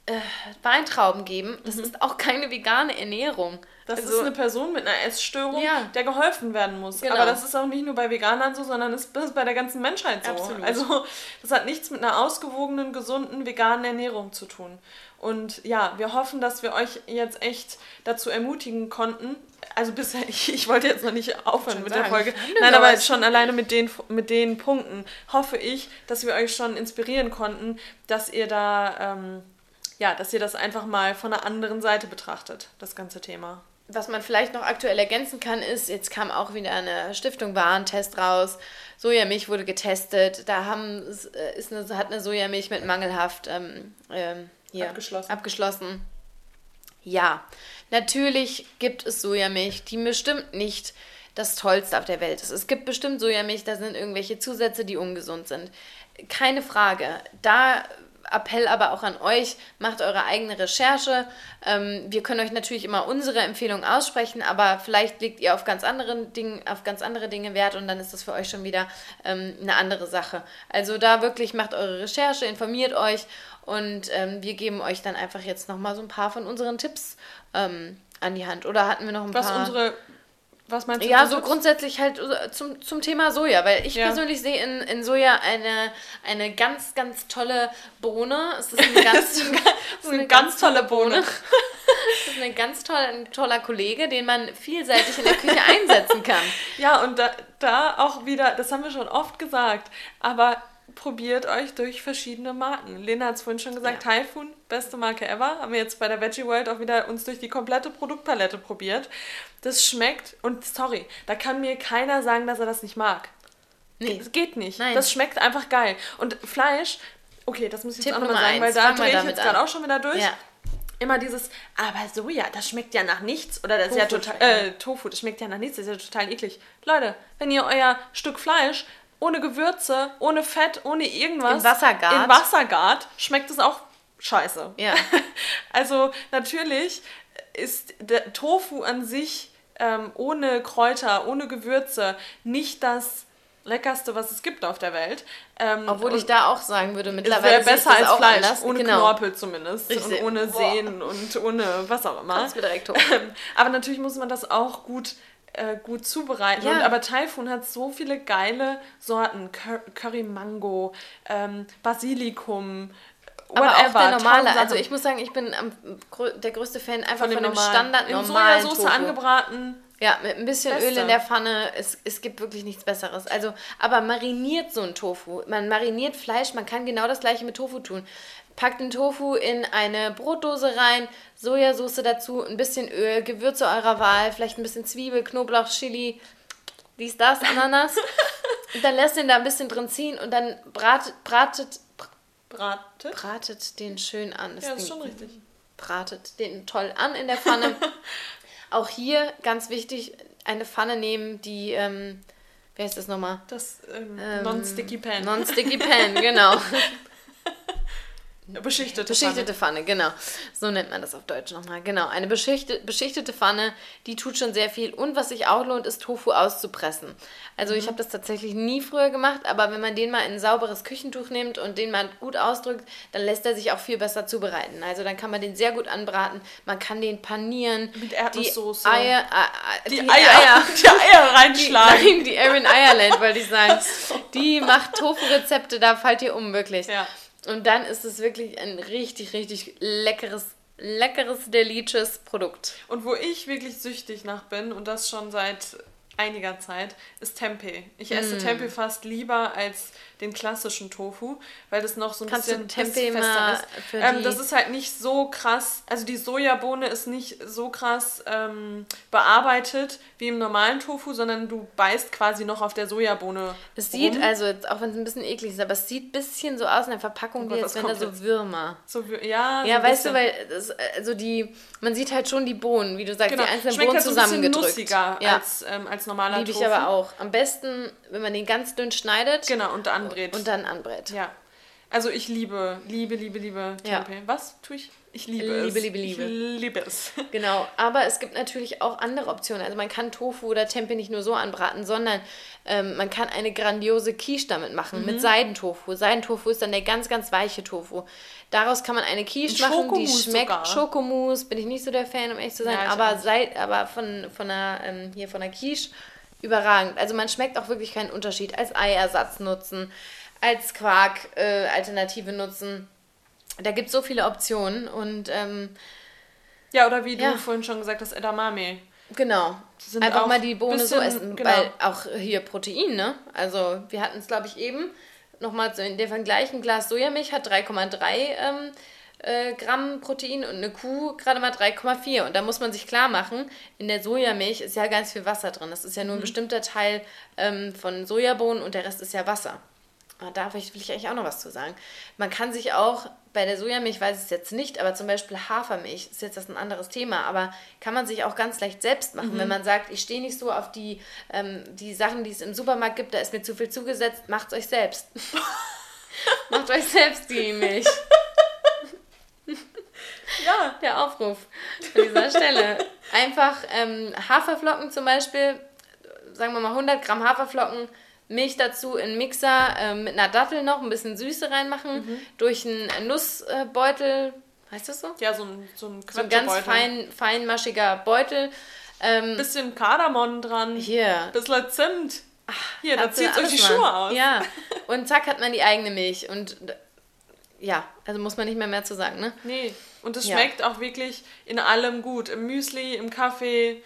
äh, Weintrauben geben, das mhm. ist auch keine vegane Ernährung. Das also, ist eine Person mit einer Essstörung, ja. der geholfen werden muss. Genau. Aber das ist auch nicht nur bei Veganern so, sondern es ist bei der ganzen Menschheit so. Absolut. Also das hat nichts mit einer ausgewogenen, gesunden, veganen Ernährung zu tun. Und ja, wir hoffen, dass wir euch jetzt echt dazu ermutigen konnten. Also bisher, ich, ich wollte jetzt noch nicht aufhören mit sagen, der Folge. Nein, aber was. schon alleine mit den, mit den Punkten hoffe ich, dass wir euch schon inspirieren konnten, dass ihr da, ähm, ja, dass ihr das einfach mal von einer anderen Seite betrachtet, das ganze Thema was man vielleicht noch aktuell ergänzen kann, ist, jetzt kam auch wieder eine Stiftung Warentest raus. Sojamilch wurde getestet. Da haben, äh, ist eine, hat eine Sojamilch mit mangelhaft ähm, ähm, hier, abgeschlossen. abgeschlossen. Ja, natürlich gibt es Sojamilch, die bestimmt nicht das Tollste auf der Welt ist. Es gibt bestimmt Sojamilch, da sind irgendwelche Zusätze, die ungesund sind. Keine Frage. Da Appell aber auch an euch, macht eure eigene Recherche. Ähm, wir können euch natürlich immer unsere Empfehlung aussprechen, aber vielleicht legt ihr auf ganz, anderen Dingen, auf ganz andere Dinge Wert und dann ist das für euch schon wieder ähm, eine andere Sache. Also da wirklich macht eure Recherche, informiert euch und ähm, wir geben euch dann einfach jetzt nochmal so ein paar von unseren Tipps ähm, an die Hand. Oder hatten wir noch ein Was paar... Was unsere was meinst du? Ja, so grundsätzlich halt äh, zum, zum Thema Soja, weil ich ja. persönlich sehe in, in Soja eine, eine ganz, ganz tolle Bohne. Es ist eine ganz, eine, eine ganz, tolle Bohne. Bohne. Das ist eine ganz tolle, ein toller Kollege, den man vielseitig in der Küche einsetzen kann. Ja, und da, da auch wieder, das haben wir schon oft gesagt, aber probiert euch durch verschiedene Marken. Lena hat es vorhin schon gesagt, ja. Typhoon, beste Marke ever. Haben wir jetzt bei der Veggie World auch wieder uns durch die komplette Produktpalette probiert. Das schmeckt, und sorry, da kann mir keiner sagen, dass er das nicht mag. Nee. Das geht nicht. Nein. Das schmeckt einfach geil. Und Fleisch, okay, das muss ich Tipp jetzt auch nochmal sagen, weil da drehe ich jetzt gerade auch schon wieder durch. Ja. Immer dieses, aber Soja, das schmeckt ja nach nichts. Oder das Tofu, ist ja total, äh, Tofu, das schmeckt ja nach nichts, das ist ja total eklig. Leute, wenn ihr euer Stück Fleisch ohne Gewürze, ohne Fett, ohne irgendwas. In Wassergart. In Wassergart schmeckt es auch scheiße. Ja. also natürlich ist der Tofu an sich ähm, ohne Kräuter, ohne Gewürze nicht das leckerste, was es gibt auf der Welt. Ähm, Obwohl ich da auch sagen würde, mittlerweile ist besser als Fleisch, anders. ohne genau. Knorpel zumindest Richtig. und ohne Sehnen und ohne was auch immer. Kannst direkt hoch. Ähm, aber natürlich muss man das auch gut äh, gut zubereiten. Ja. Und, aber Typhoon hat so viele geile Sorten. Cur Curry Mango, ähm, Basilikum, aber auch der normale. Also ich muss sagen, ich bin am, der größte Fan einfach von dem, von dem Standard normalen Sojasauce Tofu. angebraten. Ja, mit ein bisschen Beste. Öl in der Pfanne. Es, es gibt wirklich nichts Besseres. Also, aber mariniert so ein Tofu. Man mariniert Fleisch, man kann genau das gleiche mit Tofu tun. Packt den Tofu in eine Brotdose rein, Sojasauce dazu, ein bisschen Öl, Gewürze eurer Wahl, vielleicht ein bisschen Zwiebel, Knoblauch, Chili, dies, das, Ananas. und dann lässt ihn da ein bisschen drin ziehen und dann bratet, bratet, bratet, bratet den schön an. Das ja, ist schon richtig. Bratet den toll an in der Pfanne. Auch hier ganz wichtig, eine Pfanne nehmen, die, ähm, wer ist das nochmal? Das ähm, ähm, Non-Sticky Pan. Non-Sticky Pan, genau. Beschichtete, beschichtete Pfanne. Pfanne. genau. So nennt man das auf Deutsch nochmal. Genau, eine beschichtete, beschichtete Pfanne, die tut schon sehr viel. Und was sich auch lohnt, ist Tofu auszupressen. Also mhm. ich habe das tatsächlich nie früher gemacht, aber wenn man den mal in ein sauberes Küchentuch nimmt und den mal gut ausdrückt, dann lässt er sich auch viel besser zubereiten. Also dann kann man den sehr gut anbraten. Man kann den panieren. Mit Erdnusssoße. Die Eier, äh, die, die Eier, Eier, die Eier reinschlagen. Die, nein, die Erin Ireland, wollte ich sagen. Die macht Tofu-Rezepte, da fallt ihr um, wirklich. Ja. Und dann ist es wirklich ein richtig, richtig leckeres, leckeres, delicious Produkt. Und wo ich wirklich süchtig nach bin und das schon seit einiger Zeit, ist Tempeh. Ich esse Mm. Tempeh fast lieber als den klassischen Tofu, weil das noch so ein Kannst du bisschen Tempeh bissfester mal ist. Ähm, das ist halt nicht so krass, also die Sojabohne ist nicht so krass ähm, bearbeitet wie im normalen Tofu, sondern du beißt quasi noch auf der Sojabohne. Es sieht, rum. also auch wenn es ein bisschen eklig ist, aber es sieht ein bisschen so aus in der Verpackung, Oh wie Gott, als was wenn da so? Würmer. so, wie- ja, so Ja, weißt du, bisschen. weil das, also die, man sieht halt schon die Bohnen, wie du sagst, Genau. die einzelnen Schmeckt Bohnen halt so ein bisschen zusammengedrückt. nussiger ja, als, ähm, als normaler liebe ich Tofu. aber auch. Am besten, wenn man den ganz dünn schneidet Genau, und anbrät. und dann anbrät. Ja. Also ich liebe, liebe, liebe, liebe Ja. Tempeh. Was tue ich? Ich liebe, Liebe, es. liebe, liebe. Ich liebe es. Genau, aber es gibt natürlich auch andere Optionen. Also man kann Tofu oder Tempeh nicht nur so anbraten, sondern ähm, man kann eine grandiose Quiche damit machen, Mhm. mit Seidentofu. Seidentofu ist dann der ganz, ganz weiche Tofu. Daraus kann man eine Quiche machen, die schmeckt sogar. Schokomousse, bin ich nicht so der Fan, um ehrlich zu sein, Ja, aber, auch nicht. Sei, aber von, von einer, ähm, hier von der Quiche überragend. Also man schmeckt auch wirklich keinen Unterschied. Als Eiersatz nutzen, als Quark-Alternative nutzen. Da gibt es so viele Optionen und ähm, Ja, oder wie Ja. du vorhin schon gesagt hast, Edamame. Genau. Einfach mal die Bohne so bisschen- essen, genau. weil auch hier Protein, ne? Also wir hatten es, glaube ich, eben nochmal so in der Vergleich, ein Glas Sojamilch hat 3,3 ähm, äh, Gramm Protein und eine Kuh gerade mal 3,4. Und da muss man sich klar machen, in der Sojamilch ist ja ganz viel Wasser drin. Das ist ja nur Mhm. ein bestimmter Teil ähm, von Sojabohnen und der Rest ist ja Wasser. Ah, Da will ich will ich eigentlich auch noch was zu sagen. Man kann sich auch, bei der Sojamilch weiß ich es jetzt nicht, aber zum Beispiel Hafermilch, ist jetzt das ein anderes Thema, aber kann man sich auch ganz leicht selbst machen. Mhm. Wenn man sagt, ich stehe nicht so auf die, ähm, die Sachen, die es im Supermarkt gibt, da ist mir zu viel zugesetzt, macht euch selbst. macht euch selbst die Milch. Ja. Der Aufruf an dieser Stelle. Einfach ähm, Haferflocken zum Beispiel, sagen wir mal 100 Gramm Haferflocken, Milch dazu in Mixer ähm, mit einer Dattel noch, ein bisschen Süße reinmachen, Mhm. durch einen Nussbeutel, heißt das so? Ja, so ein, so ein So ein ganz fein, feinmaschiger Beutel. Ähm, Bisschen Kardamom dran. hier. Bisschen Zimt. Hier, da zieht euch die. Schuhe aus. Ja, und zack hat man die eigene Milch. Und d- ja, also muss man nicht mehr mehr zu sagen, ne? Nee. Und es Ja. schmeckt auch wirklich in allem gut. Im Müsli, im Kaffee.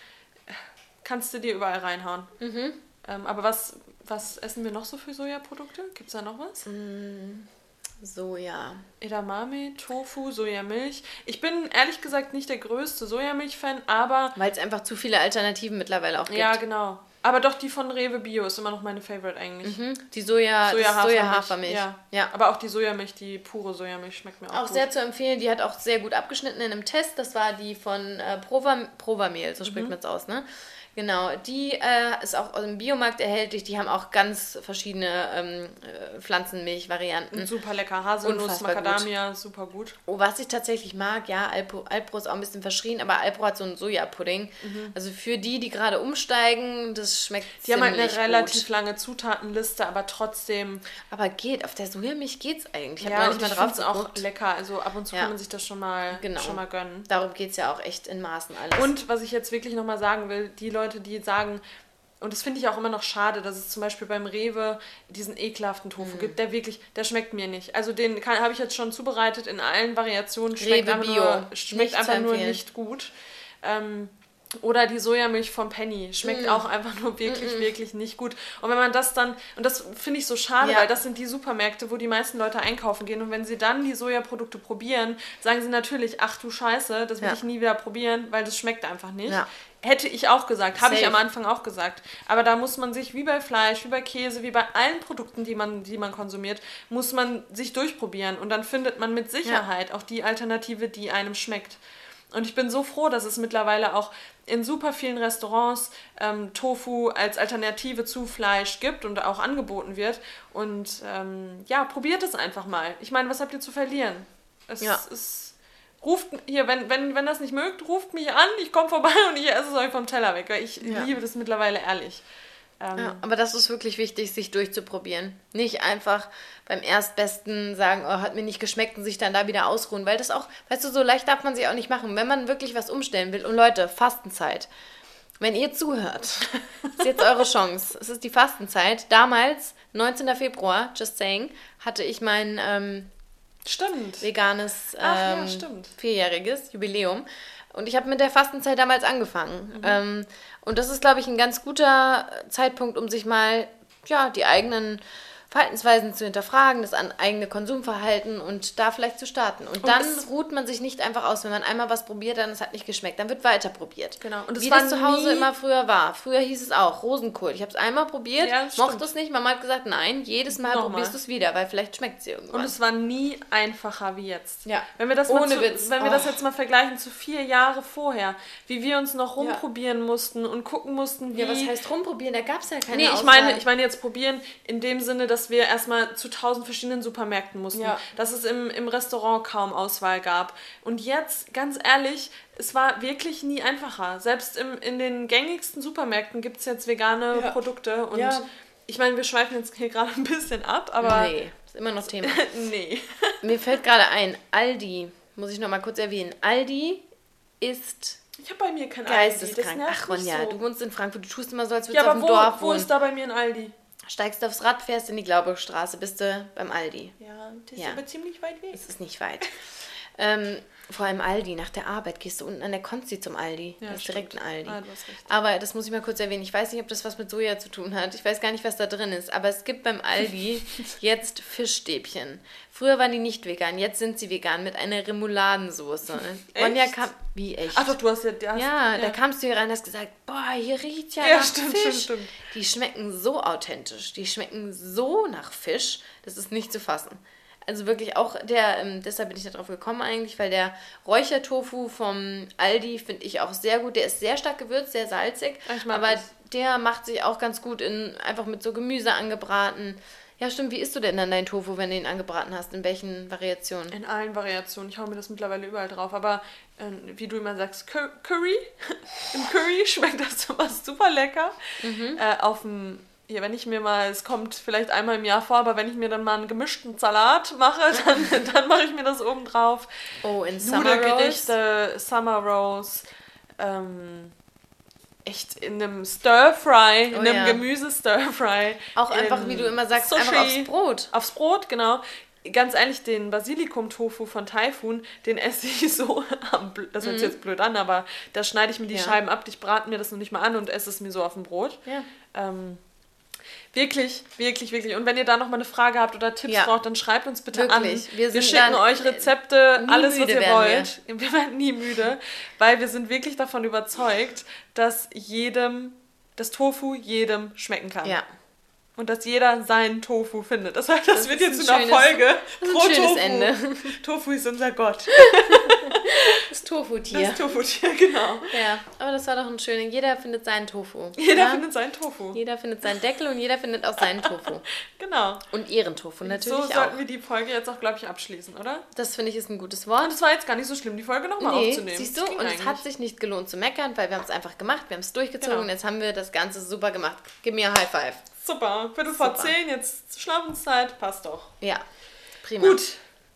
Kannst du dir überall reinhauen. Mhm. Ähm, aber was, was essen wir noch so für Sojaprodukte? Gibt es da noch was? Mhm. So, ja. Edamame, Tofu, Sojamilch. Ich bin ehrlich gesagt nicht der größte Sojamilch-Fan, aber Weil es einfach zu viele Alternativen mittlerweile auch gibt. ja, genau. Aber doch die von Rewe Bio ist immer noch meine Favorite eigentlich. Mhm. Die Soja, Soja, das Hafermilch. Ja. ja. Aber auch die Sojamilch, die pure Sojamilch schmeckt mir auch, Auch gut. sehr zu empfehlen, die hat auch sehr gut abgeschnitten in einem Test. Das war die von äh, Prova, so Mhm. spricht man es aus, ne? Genau, die äh, ist auch im Biomarkt erhältlich. Die haben auch ganz verschiedene ähm, äh, Pflanzenmilch-Varianten. Super lecker. Haselnuss, Unfassbar gut. Macadamia, super gut. Oh, was ich tatsächlich mag, ja, Alpro, Alpro ist auch ein bisschen verschrien, aber Alpro hat so einen Sojapudding. Also für die, die gerade umsteigen, das schmeckt Mhm. Die haben halt eine relativ gut. lange Zutatenliste, aber trotzdem. Aber geht, auf der Sojamilch geht's eigentlich. Ich habe ja, und nicht ich mal drauf es auch lecker. Also ab und zu Ja. kann man sich das schon mal, Genau. schon mal gönnen. Darum geht's ja auch echt in Maßen alles. Und was ich jetzt wirklich nochmal sagen will, die Leute, die sagen, und das finde ich auch immer noch schade, dass es zum Beispiel beim Rewe diesen ekelhaften Mhm. Tofu gibt, der wirklich, der schmeckt mir nicht. Also den habe ich jetzt schon zubereitet in allen Variationen. Schmeckt Rewe einfach Bio. nur, schmeckt Nicht einfach nur nicht gut. Ähm, oder die Sojamilch vom Penny. Mm. Schmeckt auch einfach nur wirklich, wirklich nicht gut. Und wenn man das dann, und das finde ich so schade, Ja. weil das sind die Supermärkte, wo die meisten Leute einkaufen gehen. Und wenn sie dann die Sojaprodukte probieren, sagen sie natürlich, ach du Scheiße, das will Ja. ich nie wieder probieren, weil das schmeckt einfach nicht. Ja. Hätte ich auch gesagt, habe ich am Anfang auch gesagt. Aber da muss man sich, wie bei Fleisch, wie bei Käse, wie bei allen Produkten, die man, die man konsumiert, muss man sich durchprobieren. Und dann findet man mit Sicherheit auch die Alternative, die einem schmeckt. Und ich bin so froh, dass es mittlerweile auch in super vielen Restaurants ähm, Tofu als Alternative zu Fleisch gibt und auch angeboten wird. Und ähm, ja, probiert es einfach mal. Ich meine, was habt ihr zu verlieren? Es Ja. ist. Ruft hier, wenn, wenn, wenn das nicht mögt, ruft mich an, ich komme vorbei und ich esse es euch vom Teller weg. weil Ich Ja. liebe das mittlerweile ehrlich. Ähm, Ja, aber das ist wirklich wichtig, sich durchzuprobieren. Nicht einfach beim Erstbesten sagen, oh, hat mir nicht geschmeckt und sich dann da wieder ausruhen. Weil das auch, weißt du, so leicht darf man sich auch nicht machen. Wenn man wirklich was umstellen will. Und Leute, Fastenzeit. Wenn ihr zuhört, ist jetzt eure Chance. Es ist die Fastenzeit. Damals, 19. Februar, just saying, hatte ich mein, ähm, Stimmt. veganes Ach ja, ähm, stimmt. vierjähriges Jubiläum. Und ich habe mit der Fastenzeit damals angefangen. Mhm. Ähm, und das ist, glaube ich, ein ganz guter Zeitpunkt, um sich mal ja, die eigenen Verhaltensweisen zu hinterfragen, das an eigene Konsumverhalten und da vielleicht zu starten. Und, dann es- ruht man sich nicht einfach aus, wenn man einmal was probiert, dann es hat nicht geschmeckt, dann wird weiter probiert. Genau. Und es Wie das zu Hause immer früher war. Früher hieß es auch Rosenkohl. Ich habe es einmal probiert, Ja, das mochte es nicht. Mama hat gesagt, nein, jedes Mal Nochmal. probierst du es wieder, weil vielleicht schmeckt es irgendwann. Und es war nie einfacher wie jetzt. Ja. Wenn wir das, Ohne zu, Witz. Wenn wir Oh. das jetzt mal vergleichen zu vier Jahre vorher, wie wir uns noch Ja. rumprobieren mussten und gucken mussten, wie. ja, was heißt rumprobieren? Da gab es ja keine Nee, ich Auswahl. meine, ich meine jetzt probieren in dem Sinne, dass wir erstmal zu tausend verschiedenen Supermärkten mussten. Ja. Dass es im, im Restaurant kaum Auswahl gab. Und jetzt, ganz ehrlich, es war wirklich nie einfacher. Selbst im, in den gängigsten Supermärkten gibt es jetzt vegane Ja. Produkte. Und Ja. ich meine, wir schweifen jetzt hier gerade ein bisschen ab, aber Nee, ist immer noch Thema. nee. Mir fällt gerade ein, Aldi, muss ich noch mal kurz erwähnen. Aldi ist Ich habe bei mir kein Aldi. Das geisteskrank. Ach Ronja, so. du wohnst in Frankfurt, du tust immer so, als Ja, würdest du aber auf dem wo, Dorf wo wohnen. ist da bei mir ein Aldi? Steigst aufs Rad, fährst in die Glauberstraße, bist du beim Aldi. Ja, das Ja. ist aber ziemlich weit weg. Es ist nicht weit. ähm, vor allem Aldi, nach der Arbeit gehst du unten an der Konsti zum Aldi. Ja, das ist direkt ein. Aldi. Ah. Aber das muss ich mal kurz erwähnen. Ich weiß nicht, ob das was mit Soja zu tun hat. Ich weiß gar nicht, was da drin ist. Aber es gibt beim Aldi jetzt Fischstäbchen. Früher waren die nicht vegan, jetzt sind sie vegan mit einer Remouladensoße. Ronja kam. Wie echt? Ach doch, du hast ja... Du hast, ja, da kamst du hier rein und hast gesagt, boah, hier riecht ja, Ja, nach stimmt, Fisch. stimmt, stimmt. Die schmecken so authentisch, die schmecken so nach Fisch, das ist nicht zu fassen. Also wirklich auch der, ähm, deshalb bin ich da drauf gekommen eigentlich, weil der Räuchertofu vom Aldi finde ich auch sehr gut. Der ist sehr stark gewürzt, sehr salzig, aber das. der macht sich auch ganz gut in einfach mit so Gemüse angebraten. Ja, stimmt. Wie isst du denn dann deinen Tofu, wenn du ihn angebraten hast? In welchen Variationen? In allen Variationen. Ich hau mir das mittlerweile überall drauf. Aber äh, wie du immer sagst, Cur- Curry. Im Curry schmeckt das immer super lecker. Mhm. Äh, auf dem... Ja, wenn ich mir mal, es kommt vielleicht einmal im Jahr vor, aber wenn ich mir dann mal einen gemischten Salat mache, dann, dann mache ich mir das oben drauf. Oh, in Summer. Nudelgerichte, Summer Rolls, ähm, echt in einem Stir-Fry, in Oh einem ja. Gemüse-Stir-Fry. Auch einfach, in wie du immer sagst, Sushi. einfach aufs Brot. Aufs Brot, genau. Ganz ehrlich, den Basilikum-Tofu von Typhoon, den esse ich so Das hört sich jetzt blöd an, aber da schneide ich mir die Mhm. Ja. Scheiben ab, ich brate mir das noch nicht mal an und esse es mir so auf dem Brot. Ja. Ähm, wirklich, wirklich, wirklich. Und wenn ihr da noch mal eine Frage habt oder Tipps Ja. braucht, dann schreibt uns bitte Wirklich. an. Wir sind schicken euch äh, Rezepte, alles, was ihr werden wir. wollt. Wir. werden nie müde, weil wir sind wirklich davon überzeugt, dass jedem, das Tofu jedem schmecken kann. Ja. Und dass jeder seinen Tofu findet. Das, heißt, das, Das wird jetzt ein in der schönes- Folge das ist ein pro schönes Tofu. Ende. Tofu ist unser Gott. Das Tofu-Tier. Das Tofu-Tier, genau. Ja, aber das war doch ein schöner. Jeder findet seinen Tofu. Jeder ja? findet seinen Tofu. jeder findet seinen Deckel und jeder findet auch seinen Tofu. Genau. Und ihren Tofu natürlich so auch. sollten wir die Folge jetzt auch, glaube ich, abschließen, oder? Das finde ich ist ein gutes Und Wort. es war jetzt gar nicht so schlimm, die Folge nochmal Nee, aufzunehmen. siehst du, und es eigentlich. hat sich nicht gelohnt zu meckern, weil wir haben es einfach gemacht, wir haben es durchgezogen Genau. und jetzt haben wir das Ganze super gemacht. Gib mir ein High Five. Super. Viertel vor zehn, jetzt Schlafenszeit, passt doch. Ja, prima. Gut,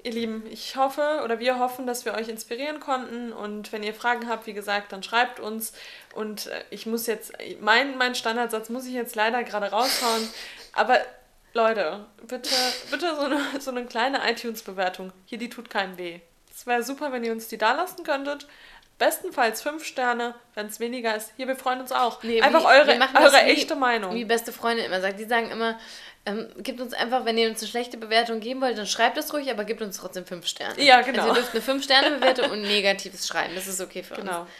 ihr Lieben, ich hoffe oder wir hoffen, dass wir euch inspirieren konnten. Und wenn ihr Fragen habt, wie gesagt, dann schreibt uns. Und äh, ich muss jetzt, mein, mein Standardsatz muss ich jetzt leider gerade raushauen. Aber Leute, bitte, bitte so eine, so eine kleine iTunes-Bewertung. Hier, die tut keinem weh. Es wäre super, wenn ihr uns die da lassen könntet. Bestenfalls fünf Sterne, wenn es weniger ist. Hier, wir freuen uns auch. Nee, Einfach wie- eure, eure wie- echte Meinung. Wie beste Freundin immer sagt, die sagen immer, ähm, gebt uns einfach, wenn ihr uns eine schlechte Bewertung geben wollt, dann schreibt es ruhig, aber gebt uns trotzdem fünf Sterne. Ja, genau. Also ihr dürft eine fünf Sterne Bewertung und Negatives schreiben, das ist okay für Genau. uns.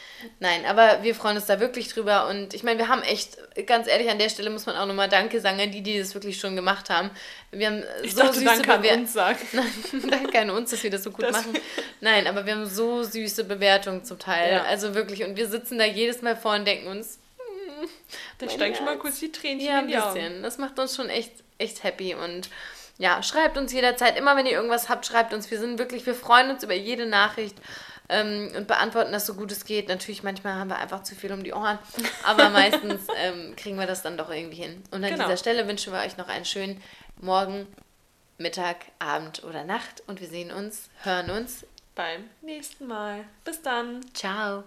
Nein, aber wir freuen uns da wirklich drüber und ich meine, wir haben echt, ganz ehrlich, an der Stelle muss man auch nochmal Danke sagen an die, die das wirklich schon gemacht haben. Wir haben ich so dachte, süße danke an Bewer- uns sagen. Nein, danke an uns, dass wir das so gut Das- machen. Nein, aber wir haben so süße Bewertungen zum Teil. Ja. Also wirklich, und wir sitzen da jedes Mal vor und denken uns, Da Mein steigen schon mal kurz die Tränchen ja, in ein die Augen. bisschen. Das macht uns schon echt, echt happy. Und ja, schreibt uns jederzeit. Immer wenn ihr irgendwas habt, schreibt uns. Wir sind wirklich, wir freuen uns über jede Nachricht ähm, und beantworten das so gut es geht. Natürlich, manchmal haben wir einfach zu viel um die Ohren. Aber meistens ähm, kriegen wir das dann doch irgendwie hin. Und an Genau. dieser Stelle wünschen wir euch noch einen schönen Morgen, Mittag, Abend oder Nacht. Und wir sehen uns, hören uns. Beim nächsten Mal. Bis dann. Ciao.